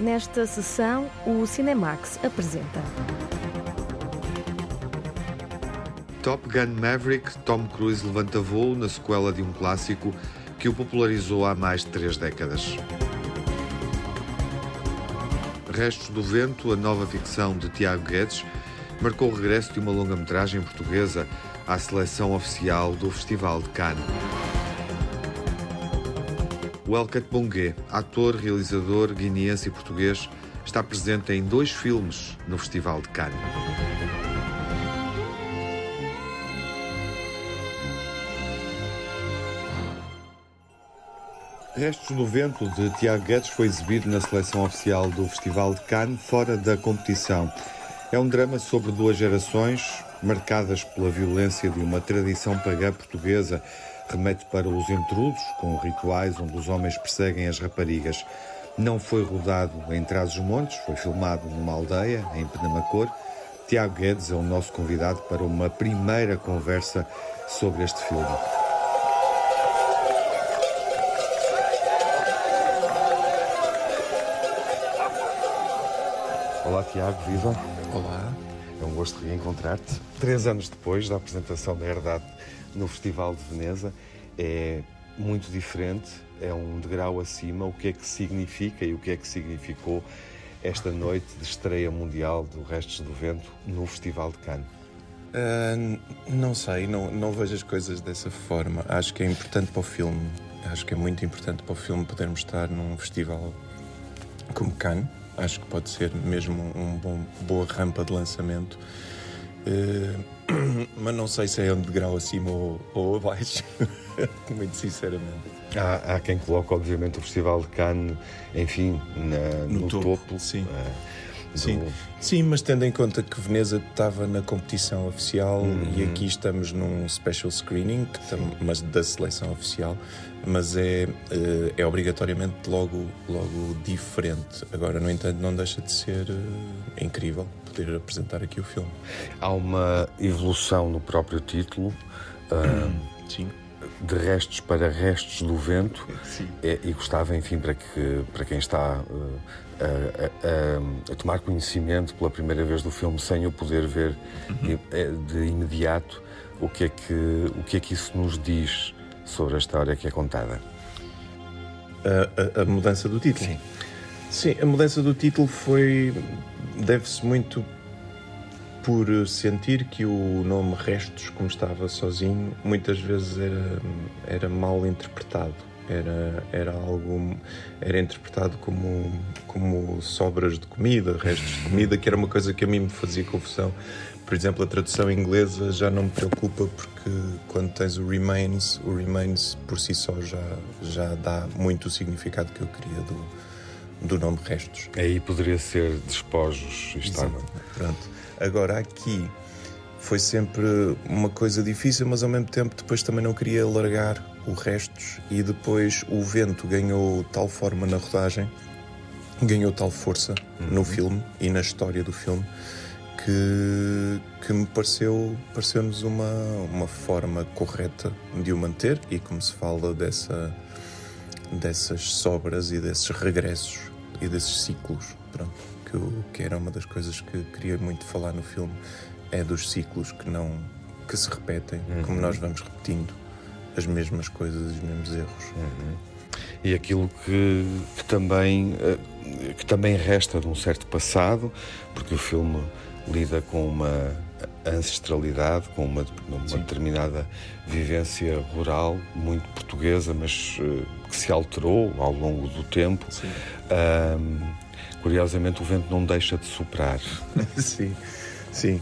Nesta sessão, o Cinemax apresenta. Top Gun Maverick, Tom Cruise levanta voo na sequela de um clássico que o popularizou há mais de três décadas. Restos do Vento, a nova ficção de Tiago Guedes, marcou o regresso de uma longa-metragem portuguesa à seleção oficial do Festival de Cannes. Welket Bongué, ator, realizador guineense e português, está presente em dois filmes no Festival de Cannes. Restos do Vento, de Tiago Guedes, foi exibido na seleção oficial do Festival de Cannes, fora da competição. É um drama sobre duas gerações, marcadas pela violência de uma tradição pagã portuguesa. Remete para os intrudos, com rituais onde os homens perseguem as raparigas. Não foi rodado em Trás-os-Montes, foi filmado numa aldeia, em Penamacor. Tiago Guedes é o nosso convidado para uma primeira conversa sobre este filme. Olá, Tiago, viva. Olá. É um gosto reencontrar-te. Três anos depois da apresentação da Herdade no Festival de Veneza, é muito diferente, é um degrau acima. O que é que significa e o que é que significou esta noite de estreia mundial do Restos do Vento no Festival de Cannes? Uh, não sei, não, não vejo as coisas dessa forma. Acho que é importante para o filme, acho que é muito importante para o filme podermos estar num festival como Cannes acho que pode ser mesmo uma um boa rampa de lançamento. Uh, mas não sei se é um degrau acima ou, ou abaixo, muito sinceramente. Há, há, quem coloque, obviamente, o Festival de Cannes, enfim, na, no, no, topo. topo sim. Uh, Sim. Sim, mas tendo em conta que Veneza estava na competição oficial uhum. e aqui estamos num special screening, tam, mas da seleção oficial, mas é, eh, é obrigatoriamente logo, logo diferente. Agora, no entanto, não deixa de ser uh, incrível poder apresentar aqui o filme. Há uma evolução no próprio título. Uh, Sim de restos para restos do vento é, e gostava, enfim, para, que, para quem está uh, a, a, a, tomar conhecimento pela primeira vez do filme sem o poder ver uhum. É, de imediato, o que, é que, o que é que isso nos diz sobre a história que é contada? A, a mudança do título? Sim. Sim, a mudança do título foi. Deve-se muito por sentir que o nome Restos, como estava sozinho, muitas vezes era, era mal interpretado. Era, era algo. era interpretado como, como sobras de comida, restos de comida, que era uma coisa que a mim me fazia confusão. Por exemplo, a tradução inglesa já não me preocupa porque quando tens o remains, o remains por si só já, já dá muito o significado que eu queria do, do nome restos. Aí poderia ser despojos. Estava. Pronto. Agora, aqui foi sempre uma coisa difícil, mas ao mesmo tempo depois também não queria largar o restos e depois o vento ganhou tal forma na rodagem, ganhou tal força uhum. no filme e na história do filme que, que me pareceu pareceu-nos uma, uma forma correta de o manter e como se fala dessa dessas sobras e desses regressos e desses ciclos pronto que, eu, que era uma das coisas que queria muito falar no filme, é dos ciclos que não que se repetem, uhum. como nós vamos repetindo as mesmas coisas, os mesmos erros. Uhum. E aquilo que, que, também eh, que também resta de um certo passado, porque o filme lida com uma ancestralidade, com uma, uma determinada vivência rural, muito portuguesa, mas uh, que se alterou ao longo do tempo. Um, Curiosamente, o vento não deixa de soprar. sim, sim.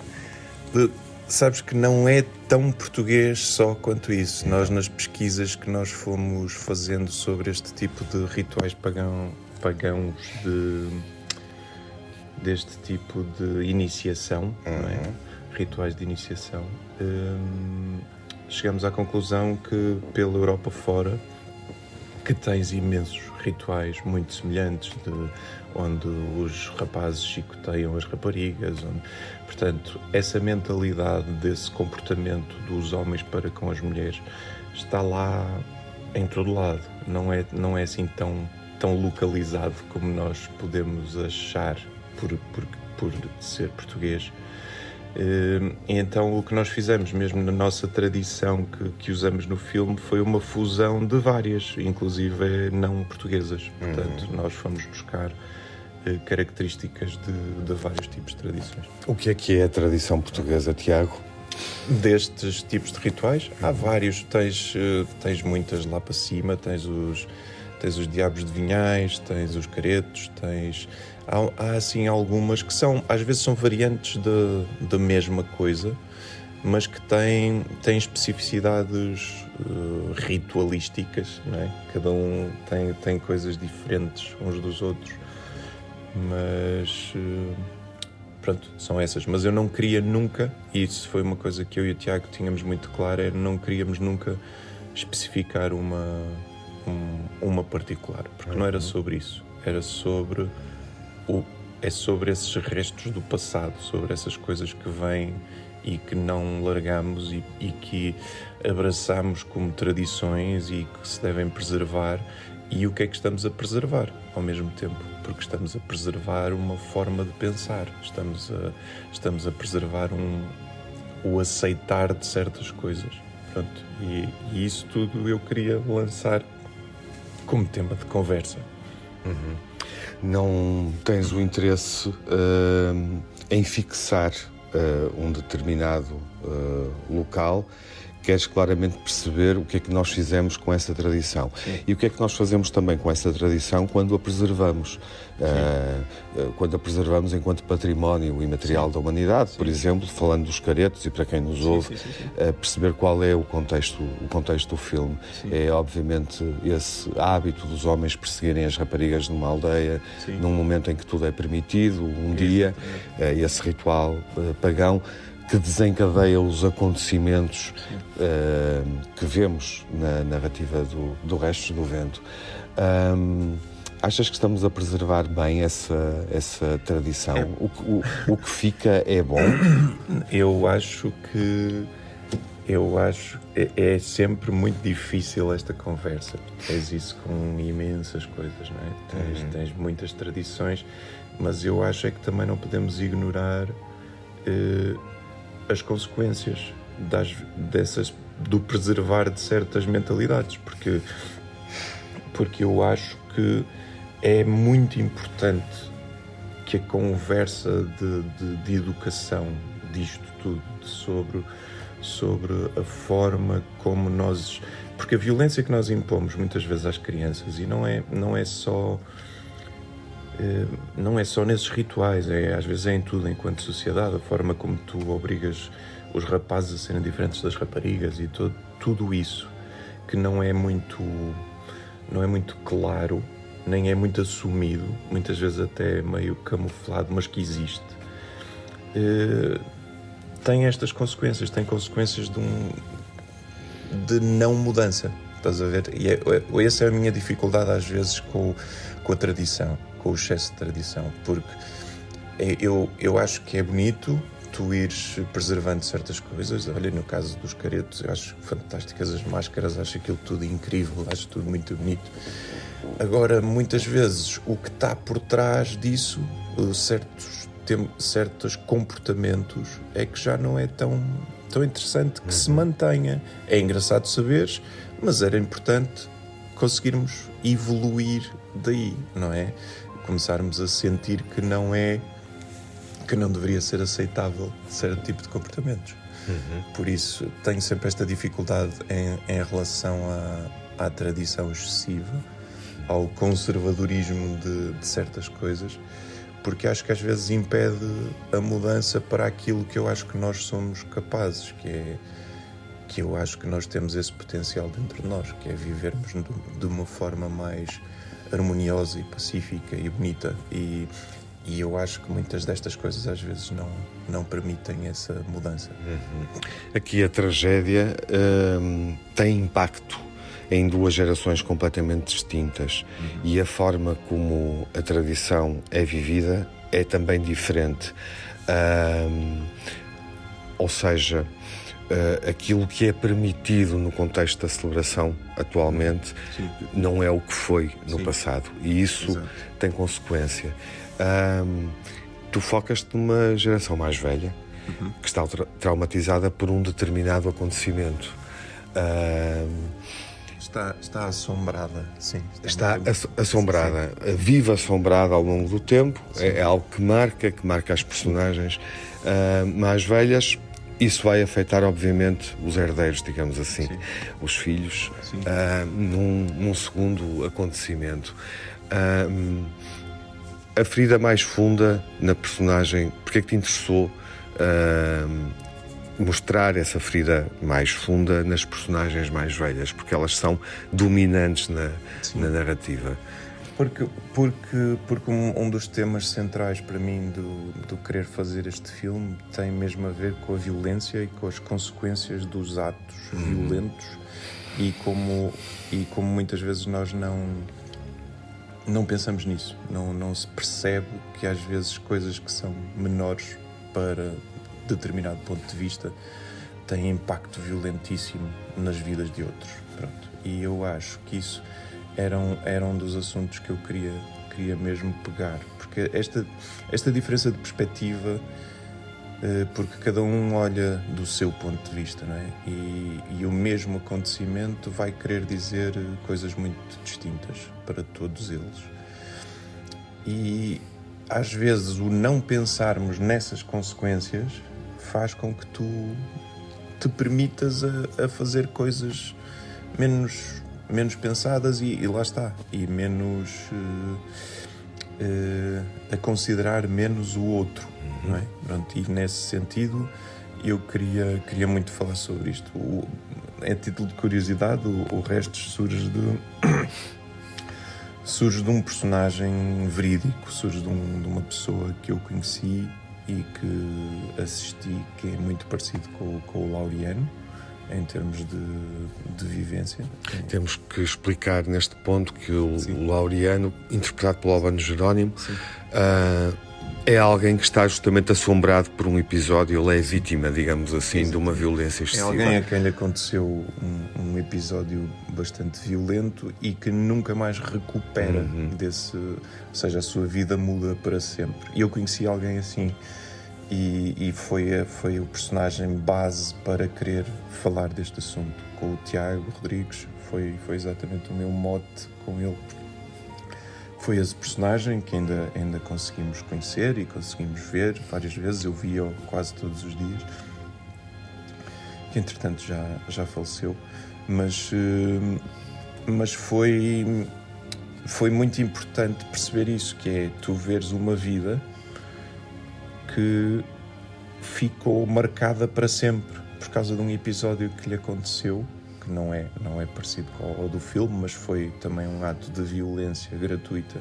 De, sabes que não é tão português só quanto isso. Nós, nas pesquisas que nós fomos fazendo sobre este tipo de rituais pagão, pagãos de, deste tipo de iniciação, uhum. é? Uhum. rituais de iniciação, hum, chegamos à conclusão que pela Europa fora que tens imensos rituais muito semelhantes de onde os rapazes chicoteiam as raparigas. Onde, portanto, essa mentalidade desse comportamento dos homens para com as mulheres está lá em todo lado. Não é, não é assim tão tão localizado como nós podemos achar por, por, por ser português. Uh, então o que nós fizemos mesmo na nossa tradição que, que, usamos no filme foi uma fusão de várias, inclusive não portuguesas. Uhum. Portanto, nós fomos buscar uh, características de, de, vários tipos de tradições. O que é que é a tradição portuguesa, Tiago? Destes tipos de rituais, há vários. Tens, uh, tens muitas lá para cima, tens os, tens os diabos de vinhais, tens os caretos, tens há, há assim algumas que são, às vezes são variantes da mesma coisa, mas que têm, têm especificidades uh, ritualísticas, não é? Cada um tem, tem coisas diferentes uns dos outros, mas uh, pronto, são essas. Mas eu não queria nunca, e isso foi uma coisa que eu e o Tiago tínhamos muito claro, é não queríamos nunca especificar uma, um, uma particular, porque não era uhum. sobre isso, era sobre é sobre esses restos do passado, sobre essas coisas que vêm e que não largamos e, e, que abraçamos como tradições e que se devem preservar. E o que é que estamos a preservar ao mesmo tempo? Porque estamos a preservar uma forma de pensar, estamos a, estamos a preservar um, o aceitar de certas coisas. Pronto, e, e isso tudo eu queria lançar como tema de conversa. Uhum não tens o interesse uh, em fixar uh, um determinado uh, local queres claramente perceber o que é que nós fizemos com essa tradição. Sim. E o que é que nós fazemos também com essa tradição quando a preservamos. Uh, quando a preservamos enquanto património imaterial sim. da humanidade, sim. por exemplo, falando dos caretos e para quem nos ouve, uh, perceber qual é o contexto, o contexto do filme. É obviamente esse hábito dos homens perseguirem as raparigas numa aldeia, num momento em que tudo é permitido, um dia, uh, esse ritual pagão que desencadeia os acontecimentos uh, que vemos na narrativa do, do Restos do Vento. Um, achas que estamos a preservar bem essa, essa tradição? É. O, o, o que fica é bom? Eu acho que eu acho é, é sempre muito difícil esta conversa. Tens isso com imensas coisas, não é? Tens, uhum. tens muitas tradições, mas eu acho é que também não podemos ignorar uh, as consequências das, dessas, do preservar de certas mentalidades, porque, porque eu acho que é muito importante que a conversa de, de, de educação disto tudo, sobre, sobre a forma como nós. Porque a violência que nós impomos muitas vezes às crianças, e não é, não é só não é só nesses rituais, é, às vezes é em tudo, enquanto sociedade, a forma como tu obrigas os rapazes a serem diferentes das raparigas e todo, tudo isso que não é muito não é muito claro, nem é muito assumido, muitas vezes até meio camuflado, mas que existe, eh, tem estas consequências, tem consequências de um de não mudança, estás a ver? E é, é essa é a minha dificuldade às vezes com, com a tradição com o excesso de tradição, porque é, eu, eu acho que é bonito tu ires preservando certas coisas. Olha, no caso dos caretos, eu acho fantásticas as máscaras, acho aquilo tudo incrível, acho tudo muito bonito. Agora, muitas vezes, o que está por trás disso, certos, tem, certos comportamentos, é que já não é tão, tão interessante que uhum. se mantenha. É engraçado saberes, mas era importante conseguirmos evoluir daí, não é? Começarmos a sentir que não é que não deveria ser aceitável certo tipo de comportamentos. Uhum. Por isso tenho sempre esta dificuldade em, em relação à, à tradição excessiva, ao conservadorismo de, de certas coisas, porque acho que às vezes impede a mudança para aquilo que eu acho que nós somos capazes, que é que eu acho que nós temos esse potencial dentro de nós, que é vivermos de uma forma mais harmoniosa e pacífica e bonita e, e eu acho que muitas destas coisas às vezes não, não permitem essa mudança. Uhum. Aqui a tragédia hum, tem impacto em duas gerações completamente distintas uhum. e a forma como a tradição é vivida é também diferente. Hum, ou seja, uh, aquilo que é permitido no contexto da celebração atualmente Sim. não é o que foi no Sim. passado. E isso Exato. tem consequência. Um, tu focas-te numa geração mais velha uhum. que está tra traumatizada por um determinado acontecimento. Um, Está, está assombrada, sim. Está, está assombrada, sim. vive assombrada ao longo do tempo, é, é, algo que marca, que marca as personagens uh, mais velhas. Isso vai afetar, obviamente, os herdeiros, digamos assim, sim. os filhos, uh, num, num, segundo acontecimento. Uh, a ferida mais funda na personagem, porque é que te interessou mostrar essa ferida mais funda nas personagens mais velhas, porque elas são dominantes na, na narrativa. Porque, porque, porque um, um, dos temas centrais para mim do, do querer fazer este filme tem mesmo a ver com a violência e com as consequências dos atos uhum. violentos e como, e como muitas vezes nós não, não pensamos nisso, não, não se percebe que às vezes coisas que são menores para determinado ponto de vista tem impacto violentíssimo nas vidas de outros. Pronto. E eu acho que isso era um, era um dos assuntos que eu queria, queria mesmo pegar, porque esta, esta diferença de perspectiva, eh, porque cada um olha do seu ponto de vista, não é? E, e o mesmo acontecimento vai querer dizer coisas muito distintas para todos eles. E às vezes o não pensarmos nessas consequências faz com que tu te permitas a, a fazer coisas menos, menos pensadas e, e lá está, e menos uh, uh, a considerar menos o outro, não é? Pronto, e nesse sentido eu queria, queria muito falar sobre isto. O, a título de curiosidade, o, o resto surge de surge de um personagem verídico, surge de, um, de uma pessoa que eu conheci e que assisti, que é muito parecido com, com o Laureano em termos de, de vivência. Temos que explicar neste ponto que o, o Laureano, interpretado pelo Albano Jerónimo, uh, é alguém que está justamente assombrado por um episódio, ele é vítima, digamos assim, Sim. de uma violência excessiva. É alguém a quem lhe aconteceu um, um episódio bastante violento e que nunca mais recupera uhum. desse. Ou seja, a sua vida muda para sempre. E eu conheci alguém assim. E, e foi, foi o personagem base para querer falar deste assunto. Com o Tiago Rodrigues, foi, foi exatamente o meu mote com ele foi esse personagem que ainda, ainda conseguimos conhecer e conseguimos ver várias vezes. Eu via-o quase todos os dias, que entretanto já, já faleceu. Mas, eh, mas foi, foi muito importante perceber isso: que é tu veres uma vida que ficou marcada para sempre por causa de um episódio que lhe aconteceu que não é, não é parecido com o do filme, mas foi também um ato de violência gratuita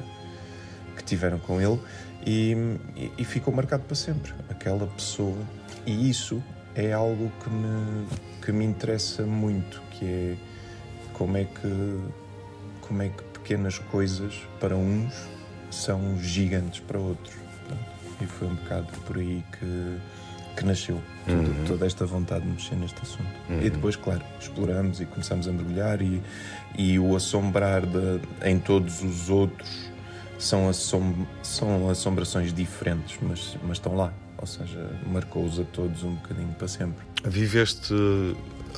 que tiveram com ele e, e, ficou marcado para sempre aquela pessoa. E isso é algo que me, que me interessa muito, que é como é que, como é que pequenas coisas para uns são gigantes para outros. E foi um bocado por aí que que nasceu uhum. toda esta vontade de mexer neste assunto. Uhum. E depois, claro, exploramos e começamos a mergulhar e, e o assombrar de, em todos os outros são, assom, são assombrações diferentes, mas, mas estão lá. Ou seja, marcou-os a todos um bocadinho para sempre. Viveste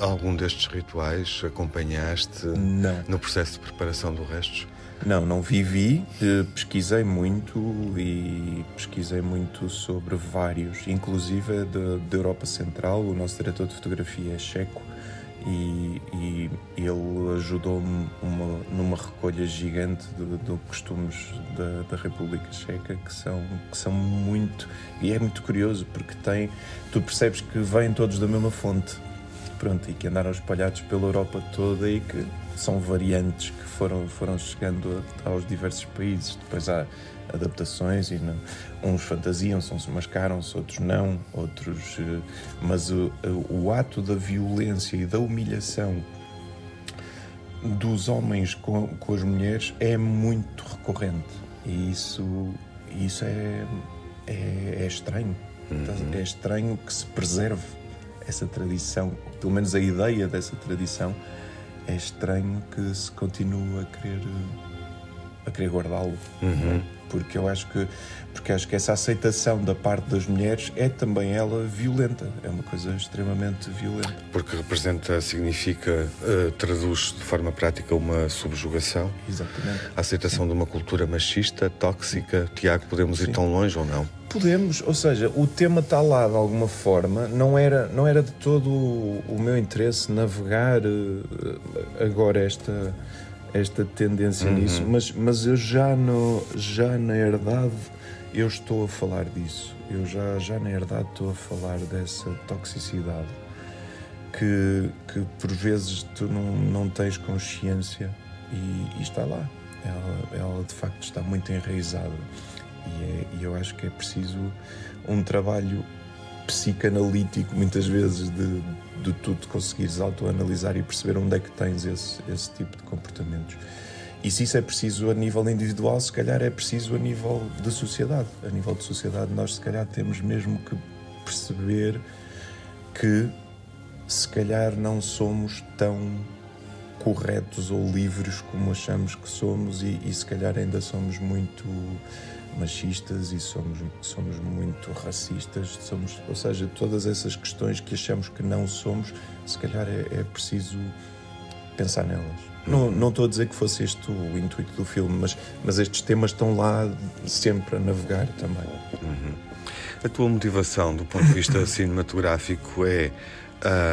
algum destes rituais? Acompanhaste Não. no processo de preparação do resto? Não, não vivi, eh, pesquisei muito e pesquisei muito sobre vários, inclusive da Europa Central. O nosso diretor de fotografia é checo e, e ele ajudou-me numa recolha gigante de, de costumes da, da, República Checa que são, que são muito. e é muito curioso porque tem. tu percebes que vêm todos da mesma fonte. Pronto, e que andaram espalhados pela Europa toda e que são variantes que foram, foram chegando aos diversos países. Depois há adaptações e não, uns fantasiam-se, uns mascaram-se, outros não, outros. Eh, mas o, o ato da violência e da humilhação dos homens com, com as mulheres é muito recorrente e isso, isso é, é, é estranho. Uhum. É estranho que se preserve essa tradição, pelo menos a ideia dessa tradição, é estranho que se continue a querer a querer guardá-lo. Uhum. Porque eu acho que porque acho que essa aceitação da parte das mulheres é também ela violenta, é uma coisa extremamente violenta. Porque representa, significa, uh, traduz de forma prática uma subjugação. Exatamente. A aceitação de uma cultura machista, tóxica. Tiago, podemos Sim. ir tão longe ou não? Podemos, ou seja, o tema está lá de alguma forma, não era, não era de todo o, meu interesse navegar uh, agora esta esta tendência uhum. nisso, mas, mas eu já, no, já na herdade eu estou a falar disso. Eu já, já na herdade estou a falar dessa toxicidade que, que por vezes tu não, não tens consciência e, e está lá. Ela, ela de facto está muito enraizada e, é, e eu acho que é preciso um trabalho psicanalítico muitas vezes de, de tu te conseguires autoanalisar e perceber onde é que tens esse, esse tipo de comportamentos. E se isso é preciso a nível individual, se calhar é preciso a nível de sociedade. A nível de sociedade, nós se calhar temos mesmo que perceber que se calhar não somos tão corretos ou livres como achamos que somos e, e se calhar ainda somos muito machistas e somos, somos muito racistas, somos, ou seja, todas essas questões que achamos que não somos, se calhar é, é preciso pensar nelas. Não, não estou a dizer que fosse este o intuito do filme, mas, mas estes temas estão lá sempre a navegar também. Uhum. A tua motivação do ponto de vista cinematográfico é.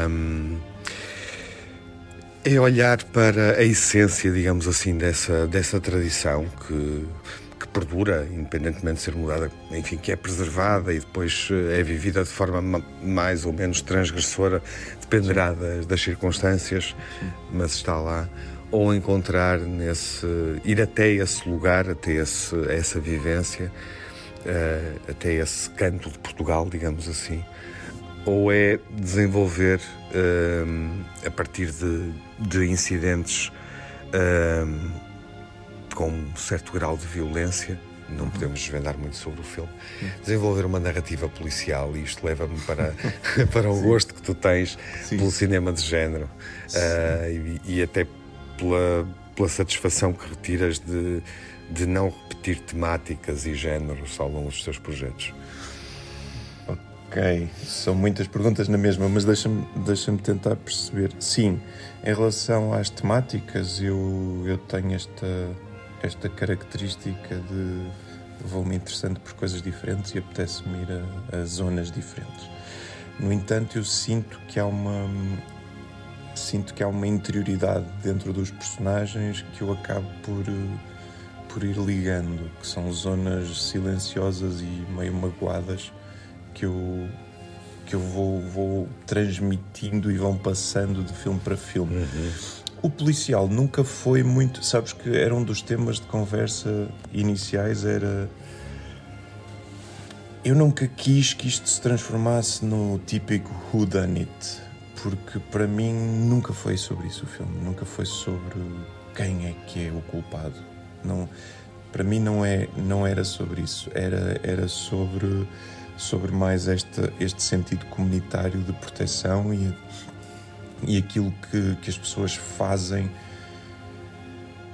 Um, é olhar para a essência, digamos assim, dessa, dessa tradição que, que perdura, independentemente de ser mudada, enfim, que é preservada e depois eh, é vivida de forma mais ou menos transgressora, dependerá das, das circunstâncias, mas está lá. Ou encontrar nesse ir até esse lugar, até esse, essa vivência, uh, até esse canto de Portugal, digamos assim, ou é desenvolver uh, a partir de, de incidentes uh, com um certo grau de violência. Não podemos desvendar muito sobre o filme. Desenvolver uma narrativa policial, e isto leva-me para, para o gosto que tu tens Sim. pelo cinema de género e, e até pela, pela satisfação que retiras de, de não repetir temáticas e géneros ao longo dos teus projetos? Ok, são muitas perguntas na mesma, mas deixa-me deixa tentar perceber. Sim, em relação às temáticas, eu, eu tenho esta, esta característica de vou-me interessando por coisas diferentes e apetece-me ir a, a zonas diferentes. No entanto, eu sinto que há uma, sinto que há uma interioridade dentro dos personagens que eu acabo por, por ir ligando, que são zonas silenciosas e meio magoadas que eu, que eu vou, vou transmitindo e vão passando de filme para filme. Uhum. O policial nunca foi muito. Sabes que era um dos temas de conversa iniciais, era. Eu nunca quis que isto se transformasse no típico Who Done It porque para mim nunca foi sobre isso o filme, nunca foi sobre quem é que é o culpado. Não, para mim não é, não era sobre isso, era era sobre sobre mais este este sentido comunitário de proteção e e aquilo que, que as pessoas fazem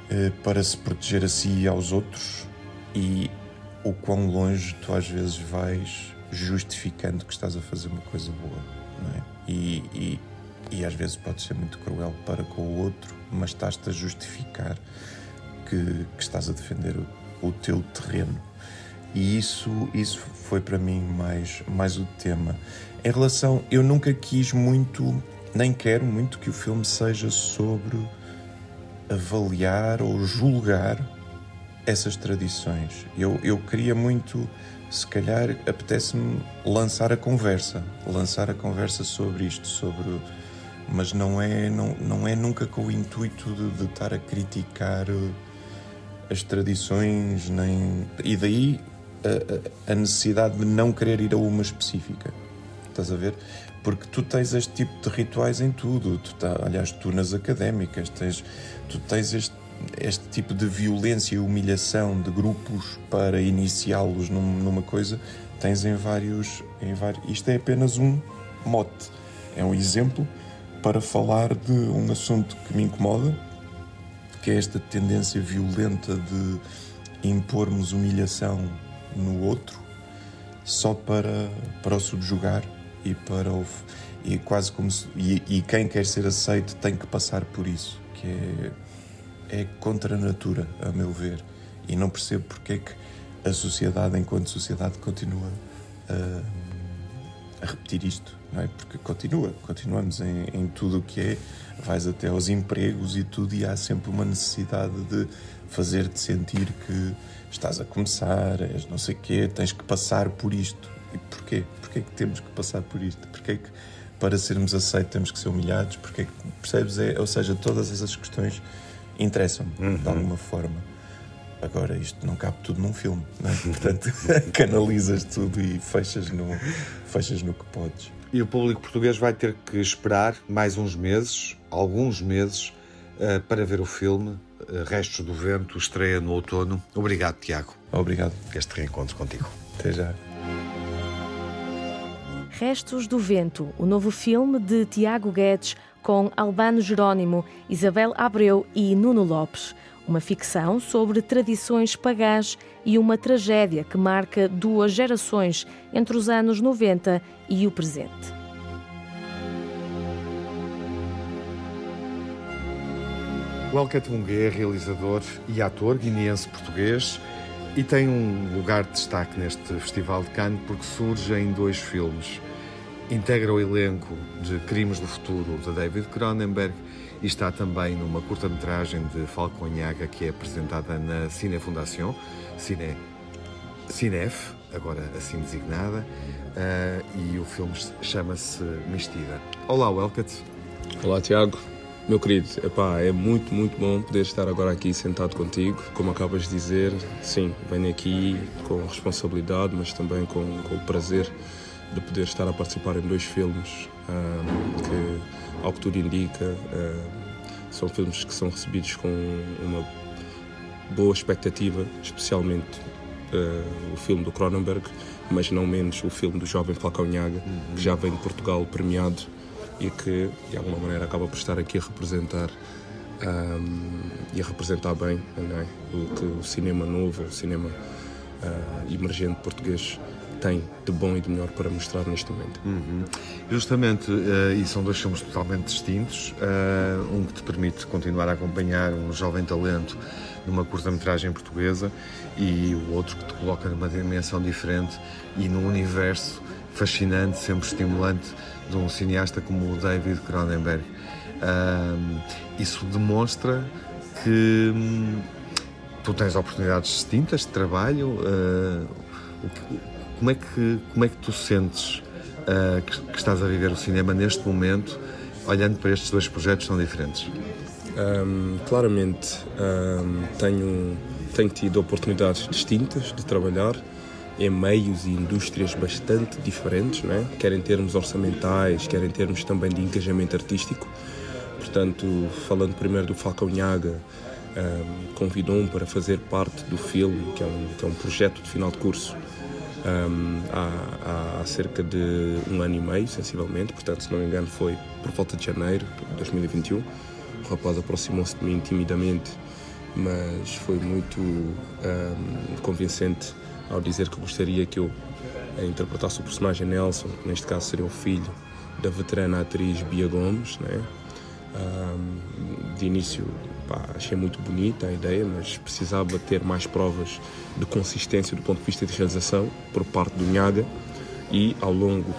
eh, para se proteger a si e aos outros e o quão longe tu às vezes vais justificando que estás a fazer uma coisa boa. É? E, e, e, às vezes pode ser muito cruel para com o outro, mas estás-te a justificar que, que, estás a defender o, o, teu terreno. E isso, isso foi para mim mais, mais o tema. Em relação, eu nunca quis muito, nem quero muito que o filme seja sobre avaliar ou julgar essas tradições. Eu, eu queria muito se calhar apetece-me lançar a conversa, lançar a conversa sobre isto, sobre mas não é não, não é nunca com o intuito de, de estar a criticar uh, as tradições nem e daí a, a, necessidade de não querer ir a uma específica estás a ver porque tu tens este tipo de rituais em tudo tu tá, aliás tu nas académicas tens tu tens este este tipo de violência e humilhação de grupos para iniciá-los num, numa coisa tens em vários, em vários. Isto é apenas um mote. é um exemplo para falar de um assunto que me incomoda, que é esta tendência violenta de impormos humilhação no outro só para, para o subjugar e para o, e quase como se, e, e, quem quer ser aceito tem que passar por isso que é, é contra a natura a meu ver e não percebo porque é que a sociedade enquanto sociedade continua a, a repetir isto não é porque continua continuamos em, em tudo o que é vais até aos empregos e tudo e há sempre uma necessidade de fazer-te sentir que estás a começar, és não sei quê, tens que passar por isto. E porquê? Porquê que temos que passar por isto? Porquê que para sermos aceitos temos que ser humilhados? Porquê que, percebes? É, ou seja, todas essas questões interessam-me uhum. de alguma forma. Agora, isto não cabe tudo num filme, é? portanto, canalizas tudo e fechas no, fechas no que podes. E o público português vai ter que esperar mais uns meses, alguns meses, uh, para ver o filme eh, Restos do Vento estreia no outono. Obrigado, Tiago. Obrigado. Este reencontro contigo. Até já. Restos do Vento, o novo filme de Tiago Guedes com Albano Jerónimo, Isabel Abreu e Nuno Lopes. Uma ficção sobre tradições pagãs e uma tragédia que marca duas gerações entre os anos 90 e o presente. Welket Mungué é realizador e ator guineense-português e tem um lugar de destaque neste Festival de Cannes porque surge em dois filmes. Integra o elenco de Crimes do Futuro de David Cronenberg e está também numa curta-metragem de Falconhaga que é apresentada na Cine Fundação, Cine, Cinef, agora assim designada, uh, e o filme chama-se Mistida. Olá, Welket. Olá, Tiago. Meu querido, epá, é muito, muito bom poder estar agora aqui sentado contigo. Como acabas de dizer, sim, venho aqui com responsabilidade, mas também com, com o prazer de poder estar a participar em dois filmes que, ao que tudo indica, são filmes que são recebidos com uma boa expectativa, especialmente uh, o filme do Cronenberg, mas não menos o filme do jovem Falcão Nhaga, que já vem de Portugal premiado e que de alguma maneira acaba por estar aqui a representar um, e a representar bem é? o que o cinema novo, o cinema uh, emergente português tem de bom e de melhor para mostrar neste momento. Uhum. Justamente, uh, e são dois filmes totalmente distintos, uh, um que te permite continuar a acompanhar um jovem talento numa curta-metragem portuguesa e o outro que te coloca numa dimensão diferente e num universo fascinante, sempre estimulante de um cineasta como o David Cronenberg. isso demonstra que hum, tu tens oportunidades distintas de trabalho. Uh, como, é que, como é que tu sentes uh, que, que, estás a viver o cinema neste momento, olhando para estes dois projetos tão diferentes? Um, claramente um, tenho, tenho tido oportunidades distintas de trabalhar em meios e indústrias bastante diferentes, né? quer em termos orçamentais, quer em termos também de engajamento artístico. Portanto, falando primeiro do Falcão Nhaga, um, convidou-me para fazer parte do filme, que é um, que é um projeto de final de curso, um, há, há, cerca de um ano e meio, sensivelmente, portanto, se não me engano, foi por volta de janeiro de 2021. O rapaz aproximou-se de mim timidamente, mas foi muito um, convincente ao dizer que gostaria que eu interpretasse o personagem Nelson, que neste caso seria o filho da veterana atriz Bia Gomes. Né? Um, de início pá, achei muito bonita a ideia, mas precisava ter mais provas de consistência do ponto de vista de realização por parte do Nhaga e ao longo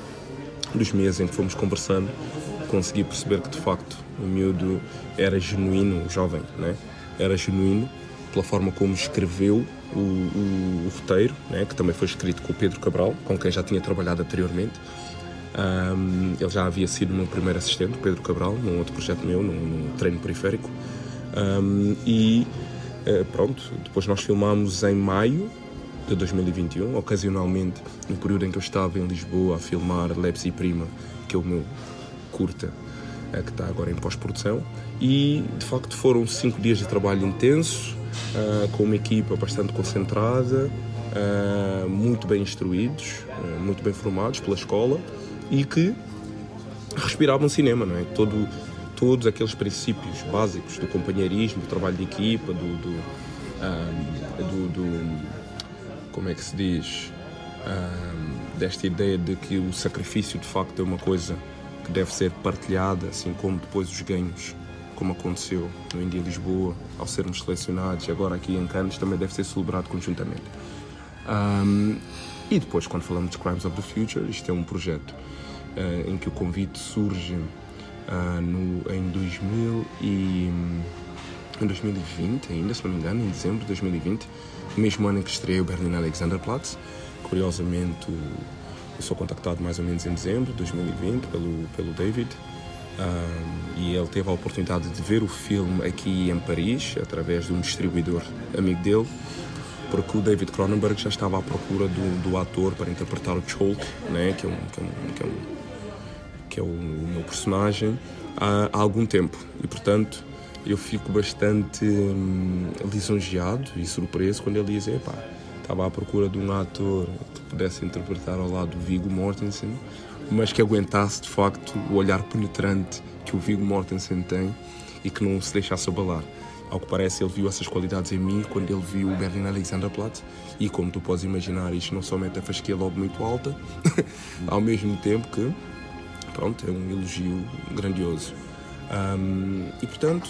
dos meses em que fomos conversando consegui perceber que de facto o miúdo era genuíno, jovem, né? era genuíno pela forma como escreveu o, o, o roteiro, né, que também foi escrito com o Pedro Cabral, com quem já tinha trabalhado anteriormente. Um, ele já havia sido o meu primeiro assistente, Pedro Cabral, num outro projeto meu, num, num treino periférico. Um, e uh, pronto, depois nós filmámos em maio de 2021, ocasionalmente no período em que eu estava em Lisboa a filmar Lebs e Prima, que é o meu curta, uh, que está agora em pós-produção. E de facto foram cinco dias de trabalho intenso, uh, com uma equipa bastante concentrada, muito bem instruídos, muito bem formados pela escola e que respiravam cinema, não é? Todo, todos aqueles princípios básicos do companheirismo, do trabalho de equipa, do, do, um, do, do como é que se diz, um, desta ideia de que o sacrifício de facto é uma coisa que deve ser partilhada, assim como depois os ganhos, como aconteceu no India Lisboa, ao sermos selecionados, agora aqui em Cannes também deve ser celebrado conjuntamente. Um, e depois, quando falamos de Crimes of the Future, isto é um projeto uh, em que o convite surge uh, no, em 2000 e, em 2020 ainda, se não me engano, em dezembro de 2020, mesmo ano em que estreei o Berlin Alexanderplatz. Curiosamente, eu sou contactado mais ou menos em dezembro de 2020 pelo, pelo David. Um, e ele teve a oportunidade de ver o filme aqui em Paris, através de um distribuidor amigo dele, porque o David Cronenberg já estava à procura do, do ator para interpretar o Cholk, né, que, é um, que, é um, que, é um, que é o, o meu personagem, há, há, algum tempo. E, portanto, eu fico bastante hum, lisonjeado e surpreso quando ele diz: Epá, estava à procura de um ator que pudesse interpretar ao lado do Viggo Mortensen, mas que aguentasse de facto o olhar penetrante que o Viggo Mortensen tem e que não se deixasse abalar. Ao que parece, ele viu essas qualidades em mim quando ele viu o Berlin Alexanderplatz e como tu podes imaginar, isto não somente a fasquia logo muito alta, ao mesmo tempo que, pronto, é um elogio grandioso. Um, e portanto,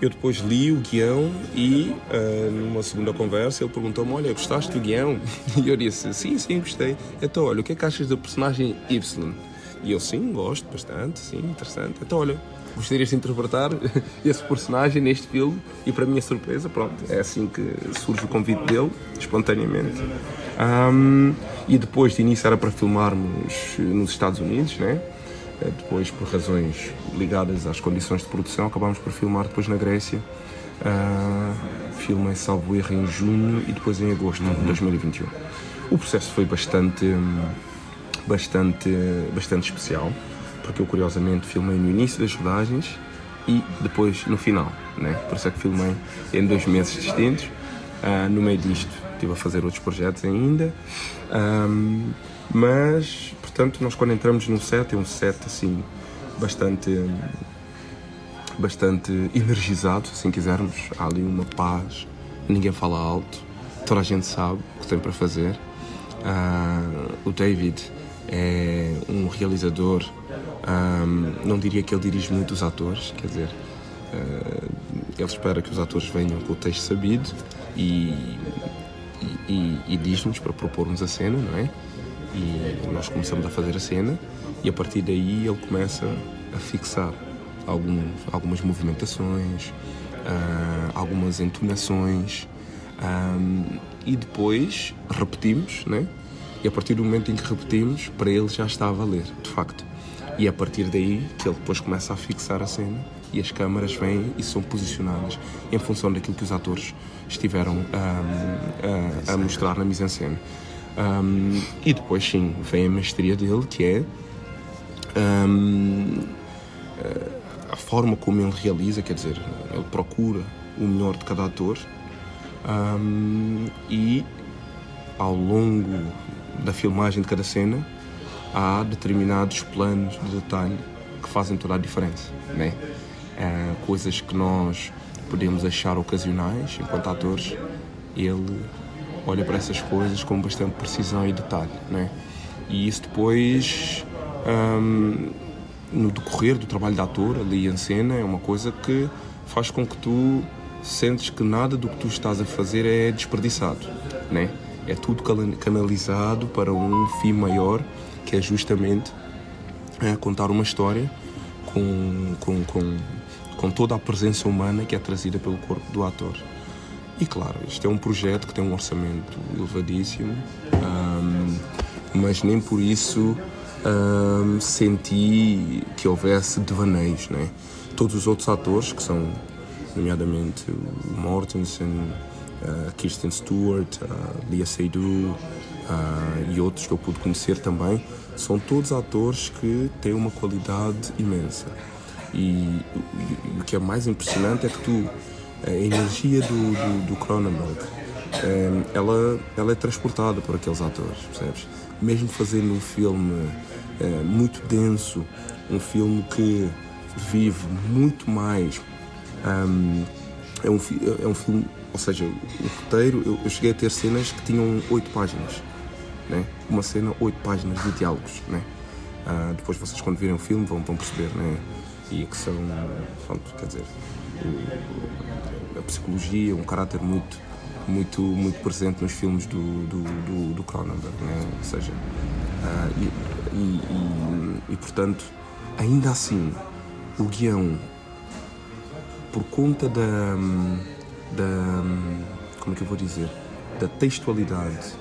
eu depois li o guião e, uh, numa segunda conversa, ele perguntou-me: Olha, gostaste do guião? E eu disse: Sim, sim, gostei. Então, olha, o que é que achas da personagem Y? E eu: Sim, gosto bastante, sim, interessante. Então, olha, gostarias de interpretar esse personagem neste filme? E, para minha surpresa, pronto, é assim que surge o convite dele, espontaneamente. Um, e depois de início era para filmarmos nos Estados Unidos, né? Eh, depois, por razões ligadas às condições de produção, acabámos por filmar depois na Grécia. Uh, filmei salvo erro em junho e depois em agosto de 2021. O processo foi bastante, bastante, bastante especial, porque eu curiosamente filmei no início das rodagens e depois no final, né? por isso é que filmei em dois meses distintos. Uh, no meio disto estive a fazer outros projetos ainda, um, mas portanto, nós quando entramos num set, é um set assim bastante bastante energizado, se assim quisermos. Há ali uma paz, ninguém fala alto, toda a gente sabe o que tem para fazer. Uh, o David é um realizador, um, não diria que ele dirige muito os atores, quer dizer, uh, ele espera que os atores venham com o texto sabido e, e, e, e diz-nos para propormos a cena, não é? e nós começamos a fazer a cena e a partir daí ele começa a fixar algumas movimentações, uh, algumas entonações um, e depois repetimos, né? E a partir do momento em que repetimos, para ele já está a valer, de facto. E é a partir daí que ele depois começa a fixar a cena e as câmaras vêm e são posicionadas em função daquilo que os atores estiveram um, a, a, mostrar na mise-en-scène. Um, e depois, sim, vem a mestria dele, que é um, a forma como ele realiza, quer dizer, ele procura o melhor de cada ator um, e ao longo da filmagem de cada cena há determinados planos de detalhe que fazem toda a diferença, né? Uh, coisas que nós podemos achar ocasionais enquanto atores, ele olha para essas coisas com bastante precisão e detalhe, né? E isso depois, um, no decorrer do trabalho de ator ali em cena, é uma coisa que faz com que tu sentes que nada do que tu estás a fazer é desperdiçado, né? É tudo canalizado para um fim maior, que é justamente é, contar uma história com, com, com, com toda a presença humana que é trazida pelo corpo do ator. E claro, isto é um projeto que tem um orçamento elevadíssimo, um, mas nem por isso um, senti que houvesse devaneios. Né? Todos os outros atores, que são, nomeadamente, o Mortensen, uh, Kirsten Stewart, uh, Lia Seydoux uh, e outros que eu pude conhecer também, são todos atores que têm uma qualidade imensa. E, e, o que é mais impressionante é que tu a energia do, do, do Cronenberg, ela, ela é transportada por aqueles atores, percebes? Mesmo fazendo um filme é, muito denso, um filme que vive muito mais. Um, é, um, é um filme, ou seja, o roteiro, eu, eu cheguei a ter cenas que tinham oito páginas. Né? Uma cena, oito páginas de diálogos. Né? Uh, depois vocês quando virem o filme vão, vão perceber, né? E que são, pronto, quer dizer, a psicologia, um caráter muito, muito, muito presente nos filmes do, do, do, do Cronenberg, né? Ou seja, uh, e, e, e, e portanto, ainda assim, o guião, por conta da, da como é que eu vou dizer, da textualidade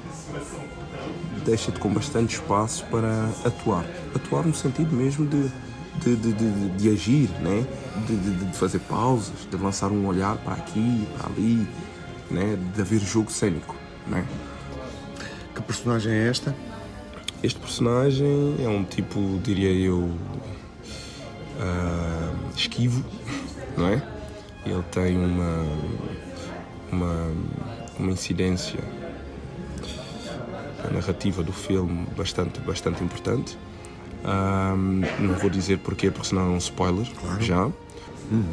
deixa-te com bastante espaço para atuar. Atuar no sentido mesmo de, de, de, de, de agir, né? De, de, fazer pausas, de lançar um olhar para aqui, para ali, né? de haver jogo cênico. Né? Que personagem é esta? Este personagem é um tipo, diria eu, uh, esquivo, não é? Ele tem uma, uma, uma incidência a narrativa do filme bastante, bastante importante. Um, não vou dizer porquê, porque senão é um spoiler claro. já. Uhum.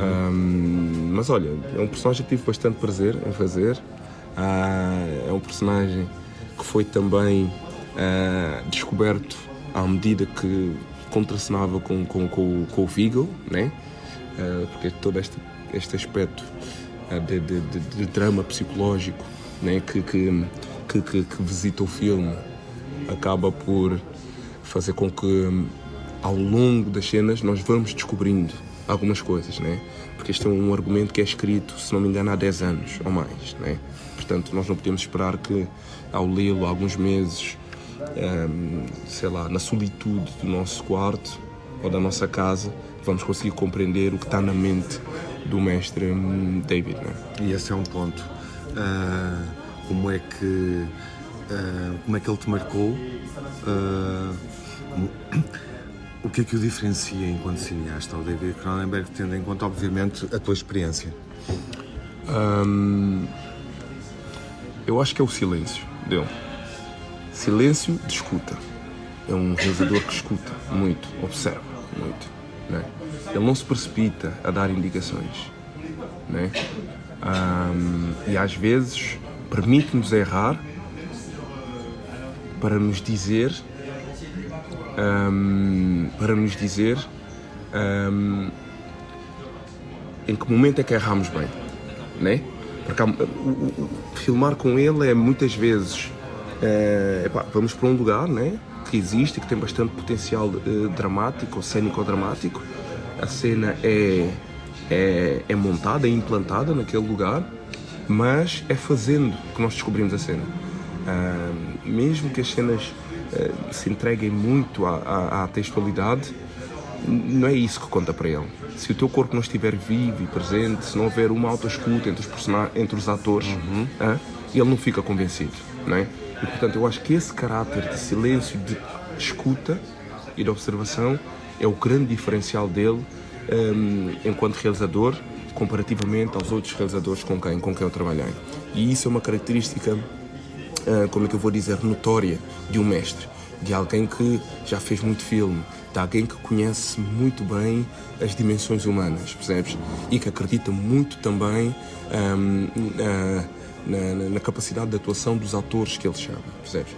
Um, mas olha, é um personagem que tive bastante prazer em fazer. Uh, é um personagem que foi também uh, descoberto à medida que contracenava com, com, com, com o Vigo, né? Uh, porque todo este, este aspecto de, de, de, de drama psicológico né? que, que que, que, que visita o filme acaba por fazer com que ao longo das cenas nós vamos descobrindo algumas coisas, né? Porque este é um argumento que é escrito, se não me engano, há 10 anos ou mais, né? Portanto, nós não podemos esperar que ao lê-lo alguns meses, um, sei lá, na solitude do nosso quarto ou da nossa casa, vamos conseguir compreender o que está na mente do mestre hum, David, né? E esse é um ponto. Uh como é que uh, como é que ele te marcou uh, como, o que é que o diferencia enquanto cineasta ao David Cronenberg tendo em conta obviamente a tua experiência eu acho que é o silêncio dele silêncio de escuta é um realizador que escuta muito observa muito né? ele não se precipita a dar indicações né? Um, e às vezes permite-nos errar para nos dizer um, para nos dizer um, em que momento é que erramos bem, né? Porque o, o, filmar com ele é muitas vezes é, epá, vamos para um lugar, né? Que existe, que tem bastante potencial uh, dramático, cênico-dramático. A cena é, é, é montada, é implantada naquele lugar mas é fazendo que nós descobrimos a cena. Uh, mesmo que as cenas uh, se entreguem muito à, à, à, textualidade, não é isso que conta para ele. Se o teu corpo não estiver vivo e presente, se não houver uma autoescuta entre os, entre os atores, uhum. uh, ele não fica convencido. Não é? E portanto, eu acho que esse caráter de silêncio, de escuta e de observação é o grande diferencial dele um, enquanto realizador comparativamente aos outros realizadores com quem, com quem eu trabalhei. E isso é uma característica, uh, como é que eu vou dizer, notória de um mestre, de alguém que já fez muito filme, de alguém que conhece muito bem as dimensões humanas, percebes? E que acredita muito também uh, na, na, capacidade de atuação dos atores que ele chama, percebes?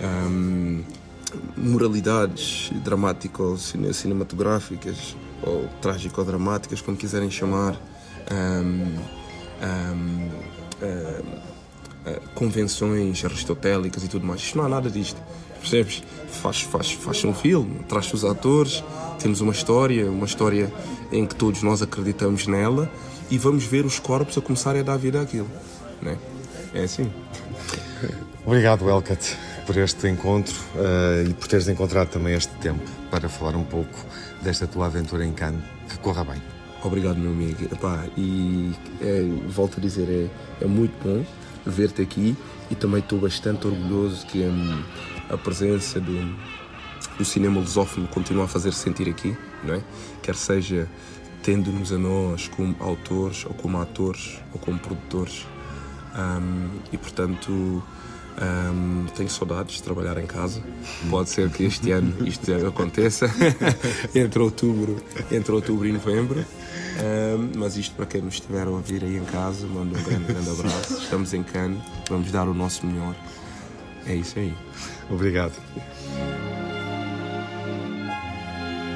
Um, moralidades dramático-cinematográficas ou trágico-dramáticas, como quiserem chamar, um, um, uh, convenções aristotélicas e tudo mais. Isto não há nada disto. Percebes? Faz, faz, faz um filme, traz os atores, temos uma história, uma história em que todos nós acreditamos nela e vamos ver os corpos a começarem a dar vida àquilo. Né? É assim. Obrigado, Elcat, por este encontro uh, e por teres encontrado também este tempo para falar um pouco desta tua aventura em Cannes. Que corra bem. Obrigado, meu amigo. Epá, e é, volto a dizer, é, é muito bom ver-te aqui e também estou bastante orgulhoso que hum, a presença do, do cinema lusófono continua a fazer -se sentir aqui, não é? Quer seja tendo-nos a nós como autores, ou como atores, ou como produtores. Um, e portanto, Um, tenho saudades de trabalhar em casa. Pode ser que este ano isto aconteça entre outubro, entre outubro e novembro. Um, mas isto para quem nos estiver a ouvir aí em casa, mando um grande, grande abraço. Estamos em Cannes, vamos dar o nosso melhor. É isso aí. Obrigado.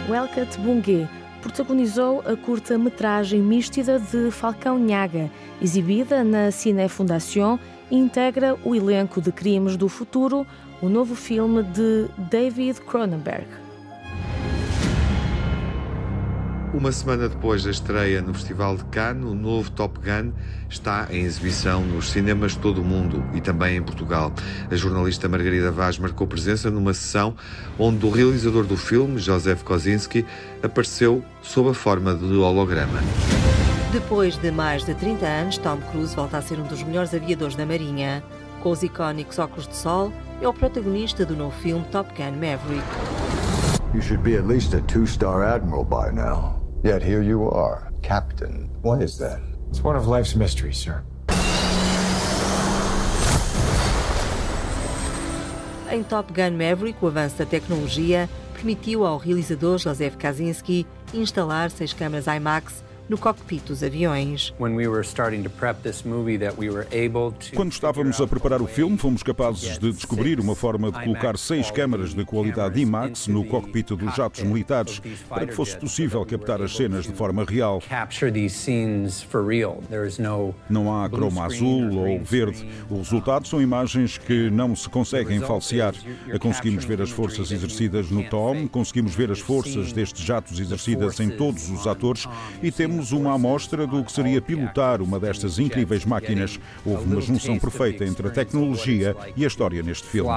Welcat Bungue protagonizou a curta-metragem Místida de Falcão Nhaga, exibida na Cine Fundação e integra o elenco de Crimes do Futuro, o novo filme de David Cronenberg. Uma semana depois da estreia no Festival de Cannes, o novo Top Gun está em exibição nos cinemas de todo o mundo e também em Portugal. A jornalista Margarida Vaz marcou presença numa sessão onde o realizador do filme, Joseph Kosinski, apareceu sob a forma de holograma. Depois de mais de 30 anos, Tom Cruise volta a ser um dos melhores aviadores da Marinha. Com os icónicos óculos de sol, é o protagonista do novo filme Top Gun Maverick. You should be at least a two-star admiral by now. Yet here you are, captain. Why is that? It's one of life's mysteries, sir. Em Top Gun Maverick, o avanço da tecnologia permitiu ao realizador Joseph Kaczynski instalar seis câmaras IMAX no cockpit dos aviões. Quando estávamos a preparar o filme, fomos capazes de descobrir uma forma de colocar seis câmaras de qualidade IMAX no cockpit dos jatos militares para que fosse possível captar as cenas de forma real. Não há croma azul ou verde. O resultado são imagens que não se conseguem falsear. Conseguimos ver as forças exercidas no Tom, conseguimos ver as forças destes jatos exercidas em todos os atores e temos uma amostra do que seria pilotar uma destas incríveis máquinas. Houve uma junção perfeita entre a tecnologia e a história neste filme.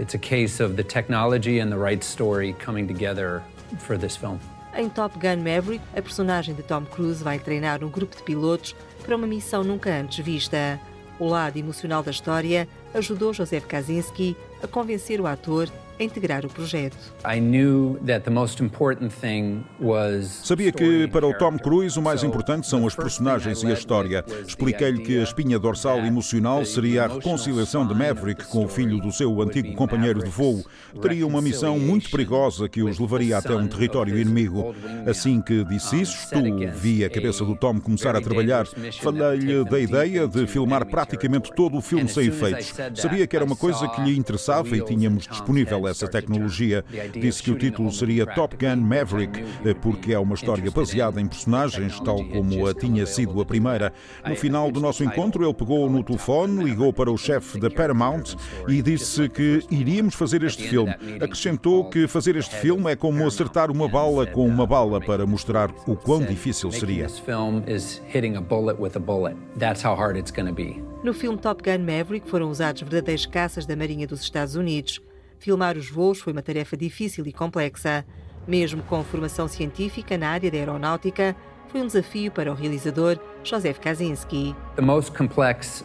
It's a case of the technology and the right story coming together for this film. Em Top Gun Maverick, a personagem de Tom Cruise vai treinar um grupo de pilotos para uma missão nunca antes vista. O lado emocional da história ajudou Joseph Kaczynski a convencer o ator a integrar o projeto. Sabia que para o Tom Cruise o mais importante são as personagens e a história. Expliquei-lhe que a espinha dorsal emocional seria a reconciliação de Maverick com o filho do seu antigo companheiro de voo. Teria uma missão muito perigosa que os levaria até um território inimigo. Assim que disse isso, vi a cabeça do Tom começar a trabalhar. Falei-lhe da ideia de filmar praticamente todo o filme sem efeitos. Sabia que era uma coisa que lhe interessava e tínhamos disponível essa tecnologia. Disse que o título seria Top Gun Maverick, eh, porque é uma história baseada em personagens, tal como a tinha sido a primeira. No final do nosso encontro, ele pegou no telefone, ligou para o chefe da Paramount e disse que iríamos fazer este filme. Acrescentou que fazer este filme é como acertar uma bala com uma bala para mostrar o quão difícil seria. No filme Top Gun Maverick foram usados verdadeiros caças da Marinha dos Estados Unidos. Filmar os voos foi uma tarefa difícil e complexa. Mesmo com formação científica na área da aeronáutica, foi um desafio para o realizador Joseph Kaczynski. The most complex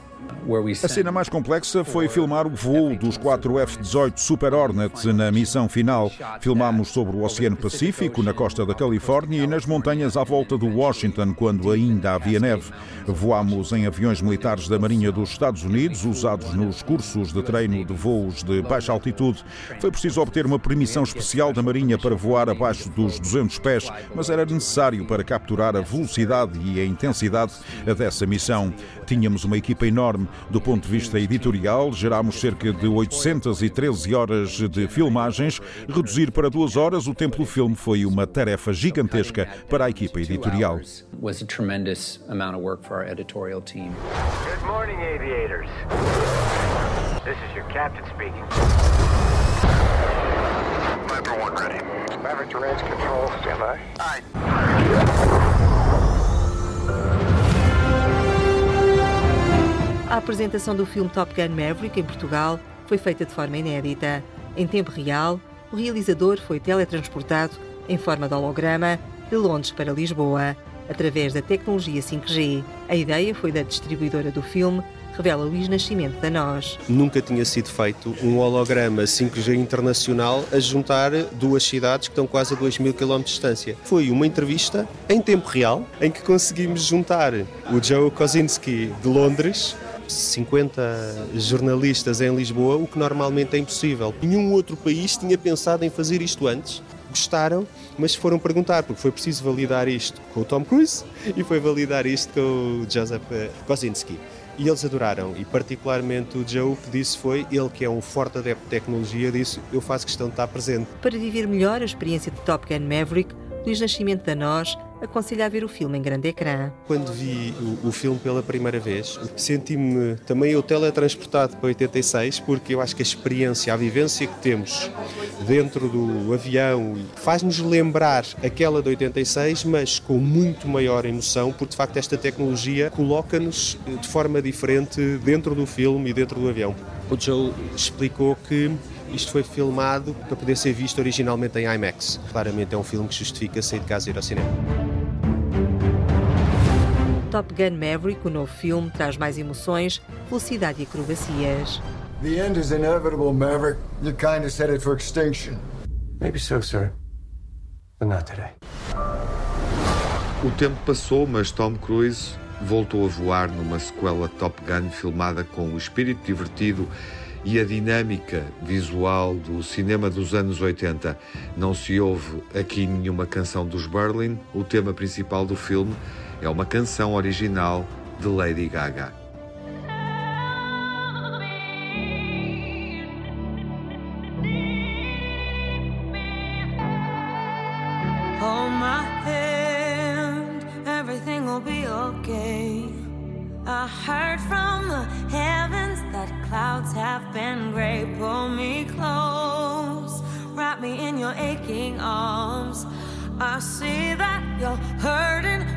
a cena mais complexa foi filmar o voo dos quatro F-18 Super Hornet na missão final. Filmámos sobre o Oceano Pacífico, na costa da Califórnia e nas montanhas à volta do Washington, quando ainda havia neve. Voámos em aviões militares da Marinha dos Estados Unidos, usados nos cursos de treino de voos de baixa altitude. Foi preciso obter uma permissão especial da Marinha para voar abaixo dos 200 pés, mas era necessário para capturar a velocidade e a intensidade dessa missão. Tínhamos uma equipa enorme do ponto de vista editorial, gerámos cerca de 813 horas de filmagens. Reduzir para duas horas o tempo do filme foi uma tarefa gigantesca para a equipa editorial. Good morning, aviators. This is your captain speaking. Everyone ready. Maverick to range control. Stand by. Aye. A apresentação do filme Top Gun Maverick em Portugal foi feita de forma inédita. Em tempo real, o realizador foi teletransportado em forma de holograma de Londres para Lisboa. através da tecnologia 5G. A ideia foi da distribuidora do filme, revela Luís Nascimento da Nós. Nunca tinha sido feito um holograma 5G internacional a juntar duas cidades que estão quase a 2 mil km de distância. Foi uma entrevista em tempo real em que conseguimos juntar o Joe Kosinski de Londres 50 jornalistas em Lisboa, o que normalmente é impossível. Nenhum outro país tinha pensado em fazer isto antes. Gostaram, mas foram perguntar, porque foi preciso validar isto com o Tom Cruise e foi validar isto com o Joseph Kosinski. E eles adoraram, e particularmente o Joe, que disse foi, ele que é um forte adepto de tecnologia, disse, eu faço questão de estar presente. Para viver melhor a experiência de Top Gun Maverick, Luís Nascimento da Nós aconselho a ver o filme em grande ecrã. Quando vi o, o filme pela primeira vez, senti-me também eu teletransportado para 86, porque eu acho que a experiência, a vivência que temos dentro do avião faz-nos lembrar aquela de 86, mas com muito maior emoção, porque de facto esta tecnologia coloca-nos de forma diferente dentro do filme e dentro do avião. O Joe explicou que isto foi filmado para poder ser visto originalmente em IMAX. Claramente é um filme que justifica sair de casa e ir ao cinema. Top Gun Maverick, o novo filme, traz mais emoções, velocidade e acrobacias. The end is inevitable, Maverick. Your kind is headed for extinction. Maybe so, sir. But not today. O tempo passou, mas Tom Cruise voltou a voar numa sequela Top Gun filmada com o espírito divertido e a dinâmica visual do cinema dos anos 80. Não se ouve aqui nenhuma canção dos Berlin, o tema principal do filme é uma canção original de Lady Gaga. My arms. I see that you're hurting.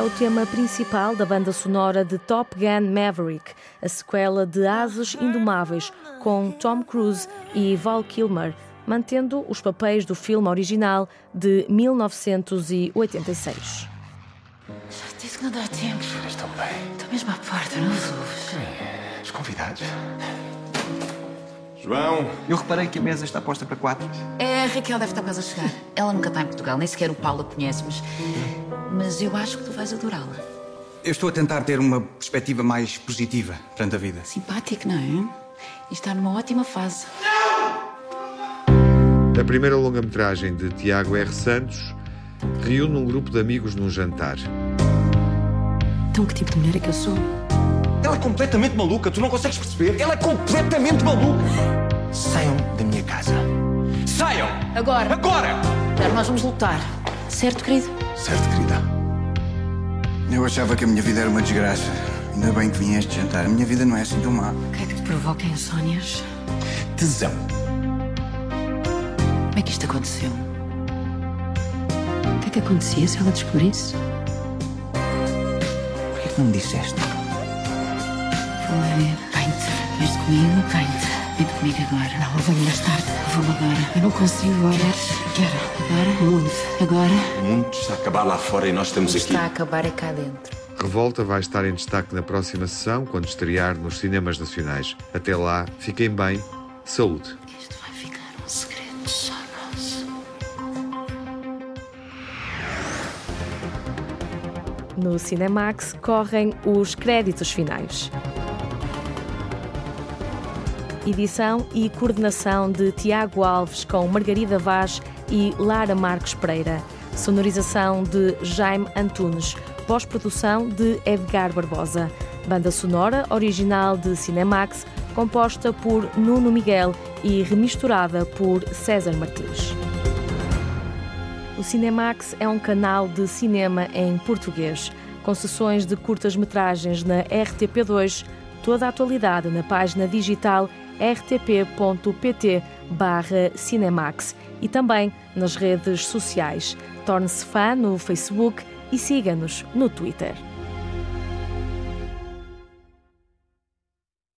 é o tema principal da banda sonora de Top Gun Maverick, a sequela de Ases Indomáveis, com Tom Cruise e Val Kilmer, mantendo os papéis do filme original de 1986. Já disse que não dá tempo. Estão bem. Estou mesmo à porta, não os ouves? Os convidados. João! Eu reparei que a mesa está posta para quatro. É, a Raquel deve estar quase a chegar. Ela nunca está em Portugal, nem sequer o Paulo a conhece, mas. Mas eu acho que tu vais adorá-la. Eu estou a tentar ter uma perspectiva mais positiva perante a vida. Simpático, não é? E está numa ótima fase. A primeira longa-metragem de Tiago R. Santos reúne um grupo de amigos num jantar. Então, que tipo de mulher é que eu sou? Ela é completamente maluca, tu não consegues perceber? Ela é completamente maluca! Saiam da minha casa. Saiam! Agora! Agora! Claro, nós vamos lutar. Certo, querido? Certo, querida. Eu achava que a minha vida era uma desgraça. Ainda bem que vim a este jantar. A minha vida não é assim tão má. O que é que te provoca insónias? Tesão. Como é que isto aconteceu? O que é que acontecia se ela descobrisse? Por que não me disseste? Ver. Vem-te. Vens comigo? Vem-te. Vem comigo agora. Não, eu venho mais tarde. Vamos agora. Eu não consigo agora. Queres? Quero. Agora? Muito. Agora? O mundo está a acabar lá fora e nós estamos aqui. Está a acabar é cá dentro. Revolta vai estar em destaque na próxima sessão, quando estrear nos cinemas nacionais. Até lá, fiquem bem, saúde. Isto vai ficar um segredo só nosso. No Cinemax correm os créditos finais. Edição e coordenação de Tiago Alves com Margarida Vaz e Lara Marques Pereira. Sonorização de Jaime Antunes. Pós-produção de Edgar Barbosa. Banda sonora original de Cinemax, composta por Nuno Miguel e remisturada por César Martins. O Cinemax é um canal de cinema em português, com sessões de curtas-metragens na RTP2, toda a atualidade na página digital rtp.pt Cinemax e também nas redes sociais. Torne-se fã no Facebook e siga-nos no Twitter.